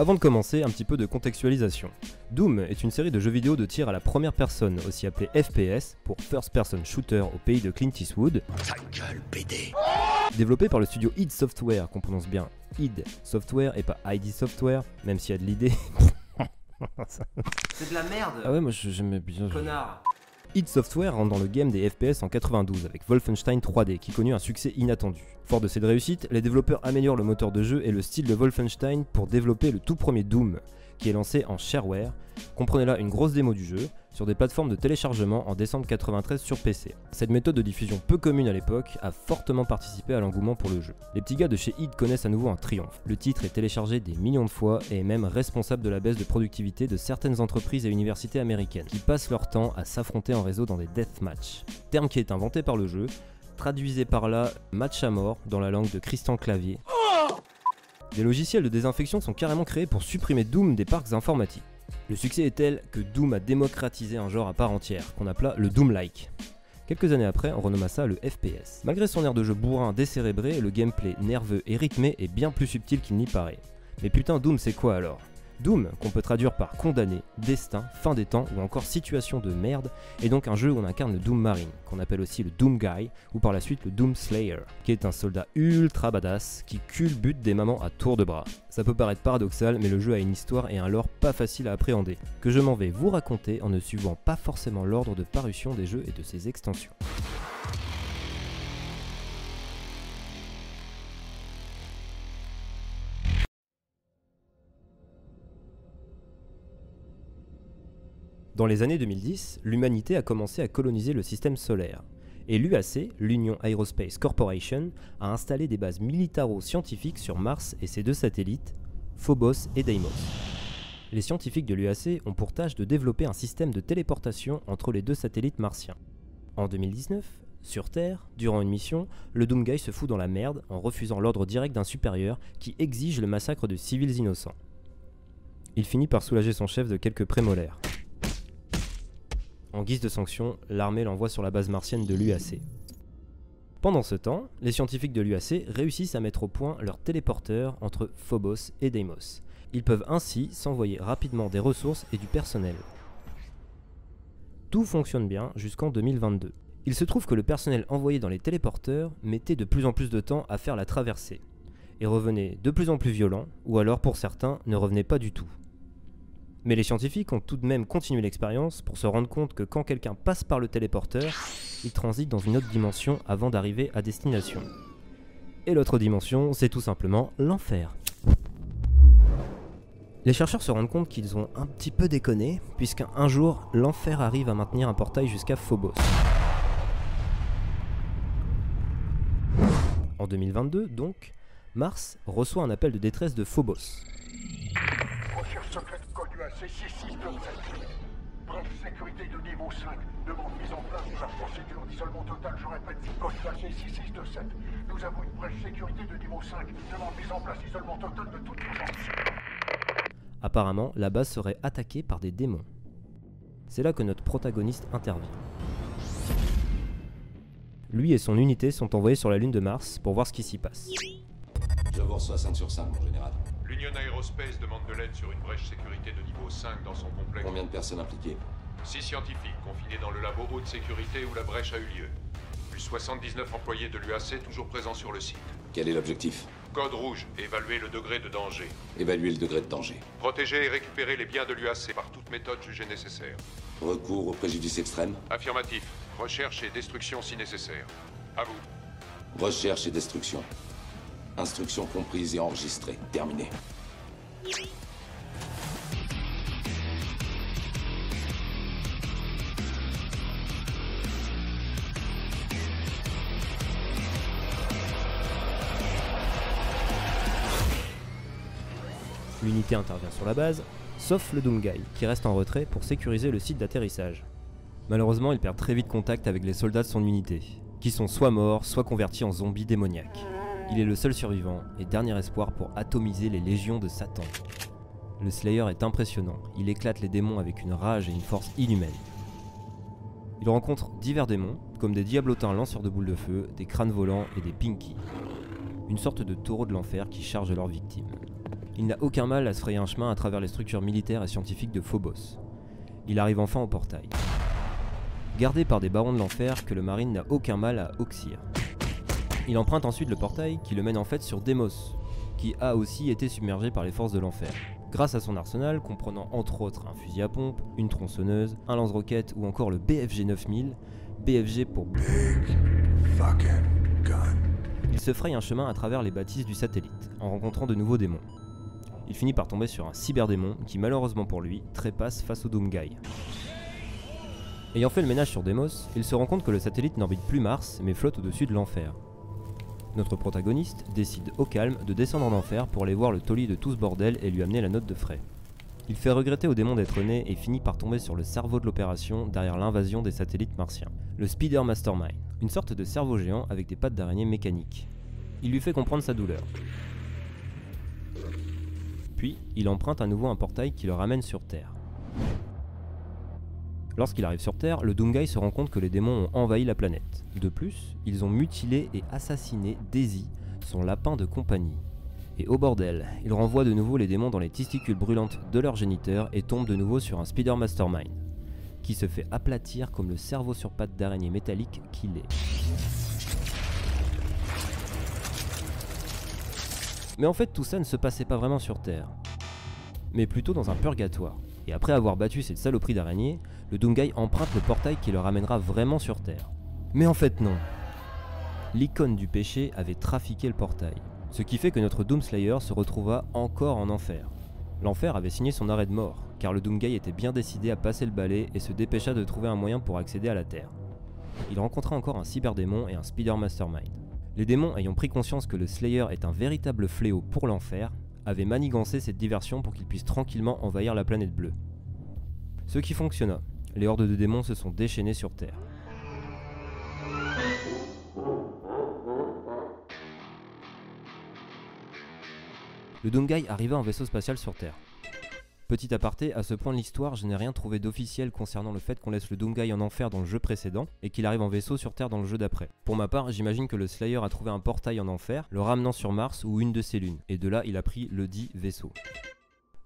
Avant de commencer, un petit peu de contextualisation. Doom est une série de jeux vidéo de tir à la première personne, aussi appelé FPS, pour First Person Shooter au pays de Clint Eastwood. Développé par le studio id Software, qu'on prononce bien id Software et pas ID Software, même s'il y a de l'idée. C'est de la merde ah ouais, moi j'aimais bien. Connard id Software rentre dans le game des FPS en 92 avec Wolfenstein 3D qui connut un succès inattendu. Fort de cette réussite, les développeurs améliorent le moteur de jeu et le style de Wolfenstein pour développer le tout premier Doom, qui est lancé en shareware. Comprenez là une grosse démo du jeu sur des plateformes de téléchargement en décembre 93 sur PC. Cette méthode de diffusion peu commune à l'époque a fortement participé à l'engouement pour le jeu. Les petits gars de chez id connaissent à nouveau un triomphe. Le titre est téléchargé des millions de fois et est même responsable de la baisse de productivité de certaines entreprises et universités américaines qui passent leur temps à s'affronter en réseau dans des deathmatch. Terme qui est inventé par le jeu, traduisez par là match à mort dans la langue de Christian Clavier. Des logiciels de désinfection sont carrément créés pour supprimer Doom des parcs informatiques. Le succès est tel que Doom a démocratisé un genre à part entière, qu'on appela le Doom-like. Quelques années après, on renomma ça le FPS. Malgré son air de jeu bourrin décérébré, le gameplay nerveux et rythmé est bien plus subtil qu'il n'y paraît. Mais putain, Doom c'est quoi alors? Doom, qu'on peut traduire par condamné, destin, fin des temps ou encore situation de merde, est donc un jeu où on incarne le Doom Marine, qu'on appelle aussi le Doom Guy ou par la suite le Doom Slayer, qui est un soldat ultra badass qui culbute des mamans à tour de bras. Ça peut paraître paradoxal, mais le jeu a une histoire et un lore pas facile à appréhender, que je m'en vais vous raconter en ne suivant pas forcément l'ordre de parution des jeux et de ses extensions. Dans les années 2010, l'humanité a commencé à coloniser le système solaire. Et l'UAC, l'Union Aerospace Corporation, a installé des bases militaro-scientifiques sur Mars et ses deux satellites, Phobos et Deimos. Les scientifiques de l'UAC ont pour tâche de développer un système de téléportation entre les deux satellites martiens. En 2019, sur Terre, durant une mission, le Doomguy se fout dans la merde en refusant l'ordre direct d'un supérieur qui exige le massacre de civils innocents. Il finit par soulager son chef de quelques prémolaires. En guise de sanction, l'armée l'envoie sur la base martienne de l'UAC. Pendant ce temps, les scientifiques de l'UAC réussissent à mettre au point leur téléporteur entre Phobos et Deimos. Ils peuvent ainsi s'envoyer rapidement des ressources et du personnel. Tout fonctionne bien jusqu'en 2022. Il se trouve que le personnel envoyé dans les téléporteurs mettait de plus en plus de temps à faire la traversée, et revenait de plus en plus violent, ou alors pour certains ne revenait pas du tout. Mais les scientifiques ont tout de même continué l'expérience pour se rendre compte que quand quelqu'un passe par le téléporteur, il transite dans une autre dimension avant d'arriver à destination. Et l'autre dimension, c'est tout simplement l'enfer. Les chercheurs se rendent compte qu'ils ont un petit peu déconné, puisqu'un jour, l'enfer arrive à maintenir un portail jusqu'à Phobos. En 2022, donc, Mars reçoit un appel de détresse de Phobos. Recherche secrète code UAC 6627. Bref, sécurité de niveau 5. Demande mise en place de la procédure d'isolement total. Je répète, code UAC 6627. Nous avons une brèche sécurité de niveau 5. Demande mise en place isolement total de toute urgence. Apparemment, la base serait attaquée par des démons. C'est là que notre protagoniste intervient. Lui et son unité sont envoyés sur la lune de Mars pour voir ce qui s'y passe. Je vous reçois 5 sur 5, mon général. L'Union Aerospace demande de l'aide sur une brèche sécurité de niveau 5 dans son complexe. Combien de personnes impliquées? Six scientifiques confinés dans le labo haute sécurité où la brèche a eu lieu. Plus 79 employés de l'UAC toujours présents sur le site. Quel est l'objectif? Code rouge, évaluer le degré de danger. Évaluer le degré de danger. Protéger et récupérer les biens de l'UAC par toute méthode jugée nécessaire. Recours au préjudice extrême. Affirmatif. Recherche et destruction si nécessaire. À vous. Recherche et destruction. Instructions comprises et enregistrées. Terminé. L'unité intervient sur la base, sauf le Doomguy, qui reste en retrait pour sécuriser le site d'atterrissage. Malheureusement, il perd très vite contact avec les soldats de son unité, qui sont soit morts, soit convertis en zombies démoniaques. Il est le seul survivant et dernier espoir pour atomiser les légions de Satan. Le Slayer est impressionnant, il éclate les démons avec une rage et une force inhumaine. Il rencontre divers démons, comme des diablotins lanceurs de boules de feu, des crânes volants et des pinky. Une sorte de taureau de l'enfer qui charge leurs victimes. Il n'a aucun mal à se frayer un chemin à travers les structures militaires et scientifiques de Phobos. Il arrive enfin au portail. Gardé par des barons de l'enfer que le marine n'a aucun mal à oxyre. Il emprunte ensuite le portail qui le mène en fait sur Demos, qui a aussi été submergé par les forces de l'enfer. Grâce à son arsenal, comprenant entre autres un fusil à pompe, une tronçonneuse, un lance-roquette ou encore le BFG 9000, BFG pour il se fraye un chemin à travers les bâtisses du satellite, en rencontrant de nouveaux démons. Il finit par tomber sur un cyberdémon qui, malheureusement pour lui, trépasse face au Doomguy. Ayant fait le ménage sur Demos, il se rend compte que le satellite n'orbite plus Mars, mais flotte au-dessus de l'enfer. Notre protagoniste décide au calme de descendre en enfer pour aller voir le taulier de tout ce bordel et lui amener la note de frais. Il fait regretter au démon d'être né et finit par tomber sur le cerveau de l'opération derrière l'invasion des satellites martiens, le Speeder Mastermind, une sorte de cerveau géant avec des pattes d'araignée mécaniques. Il lui fait comprendre sa douleur. Puis, il emprunte à nouveau un portail qui le ramène sur Terre. Lorsqu'il arrive sur Terre, le Doomguy se rend compte que les démons ont envahi la planète. De plus, ils ont mutilé et assassiné Daisy, son lapin de compagnie. Et au bordel, il renvoie de nouveau les démons dans les testicules brûlantes de leur géniteur et tombe de nouveau sur un Speeder Mastermind, qui se fait aplatir comme le cerveau sur pattes d'araignée métallique qu'il est. Mais en fait, tout ça ne se passait pas vraiment sur Terre, mais plutôt dans un purgatoire. Et après avoir battu cette saloperie d'araignée, le Doomguy emprunte le portail qui le ramènera vraiment sur Terre. Mais en fait non. L'icône du péché avait trafiqué le portail, ce qui fait que notre Doomslayer se retrouva encore en enfer. L'enfer avait signé son arrêt de mort, car le Doomguy était bien décidé à passer le balai et se dépêcha de trouver un moyen pour accéder à la Terre. Il rencontra encore un cyberdémon et un speeder mastermind. Les démons ayant pris conscience que le Slayer est un véritable fléau pour l'enfer, avaient manigancé cette diversion pour qu'ils puissent tranquillement envahir la planète bleue. Ce qui fonctionna, les hordes de démons se sont déchaînées sur Terre. Le Doomguy arriva en vaisseau spatial sur Terre. Petit aparté, à ce point de l'histoire, je n'ai rien trouvé d'officiel concernant le fait qu'on laisse le Doomguy en enfer dans le jeu précédent et qu'il arrive en vaisseau sur Terre dans le jeu d'après. Pour ma part, j'imagine que le Slayer a trouvé un portail en enfer, le ramenant sur Mars ou une de ses lunes, et de là il a pris le dit vaisseau.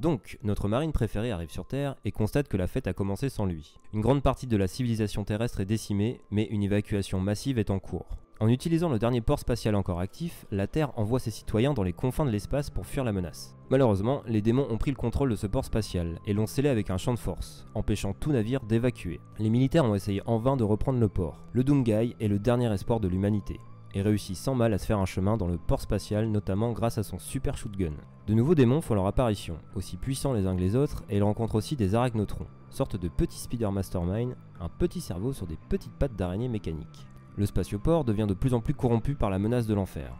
Donc, notre marine préférée arrive sur Terre et constate que la fête a commencé sans lui. Une grande partie de la civilisation terrestre est décimée, mais une évacuation massive est en cours. En utilisant le dernier port spatial encore actif, la Terre envoie ses citoyens dans les confins de l'espace pour fuir la menace. Malheureusement, les démons ont pris le contrôle de ce port spatial et l'ont scellé avec un champ de force, empêchant tout navire d'évacuer. Les militaires ont essayé en vain de reprendre le port. Le Doomguy est le dernier espoir de l'humanité et réussit sans mal à se faire un chemin dans le port spatial, notamment grâce à son super shootgun. De nouveaux démons font leur apparition, aussi puissants les uns que les autres, et ils rencontrent aussi des arachnotrons, sorte de petits speeder mastermind, un petit cerveau sur des petites pattes d'araignée mécanique. Le spatioport devient de plus en plus corrompu par la menace de l'enfer,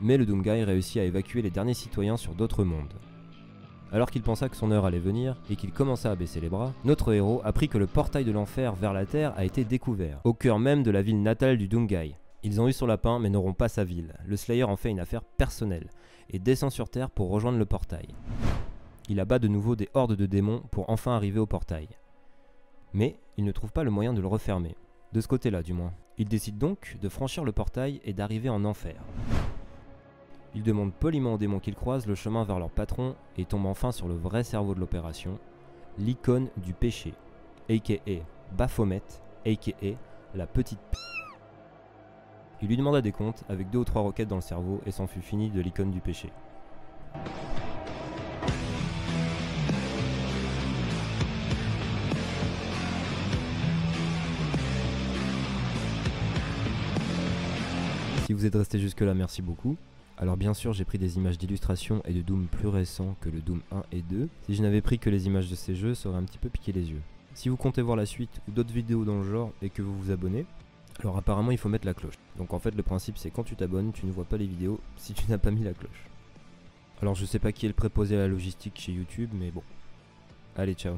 mais le Doomguy réussit à évacuer les derniers citoyens sur d'autres mondes. Alors qu'il pensa que son heure allait venir et qu'il commença à baisser les bras, notre héros apprit que le portail de l'enfer vers la Terre a été découvert, au cœur même de la ville natale du Doomguy, ils ont eu son lapin mais n'auront pas sa ville. Le Slayer en fait une affaire personnelle et descend sur Terre pour rejoindre le portail. Il abat de nouveau des hordes de démons pour enfin arriver au portail. Mais il ne trouve pas le moyen de le refermer. De ce côté-là du moins. Il décide donc de franchir le portail et d'arriver en enfer. Il demande poliment aux démons qu'il croise le chemin vers leur patron et tombe enfin sur le vrai cerveau de l'opération, l'icône du péché, aka Baphomet, aka la petite p il lui demanda des comptes avec deux ou trois roquettes dans le cerveau et s'en fut fini de l'icône du péché. Si vous êtes resté jusque là, merci beaucoup. Alors bien sûr, j'ai pris des images d'illustration et de Doom plus récents que le Doom 1 et 2. Si je n'avais pris que les images de ces jeux, ça aurait un petit peu piqué les yeux. Si vous comptez voir la suite ou d'autres vidéos dans le genre et que vous vous abonnez, alors apparemment il faut mettre la cloche. Donc en fait le principe c'est quand tu t'abonnes, tu ne vois pas les vidéos si tu n'as pas mis la cloche. Alors je sais pas qui est le préposé à la logistique chez YouTube, mais bon. Allez ciao.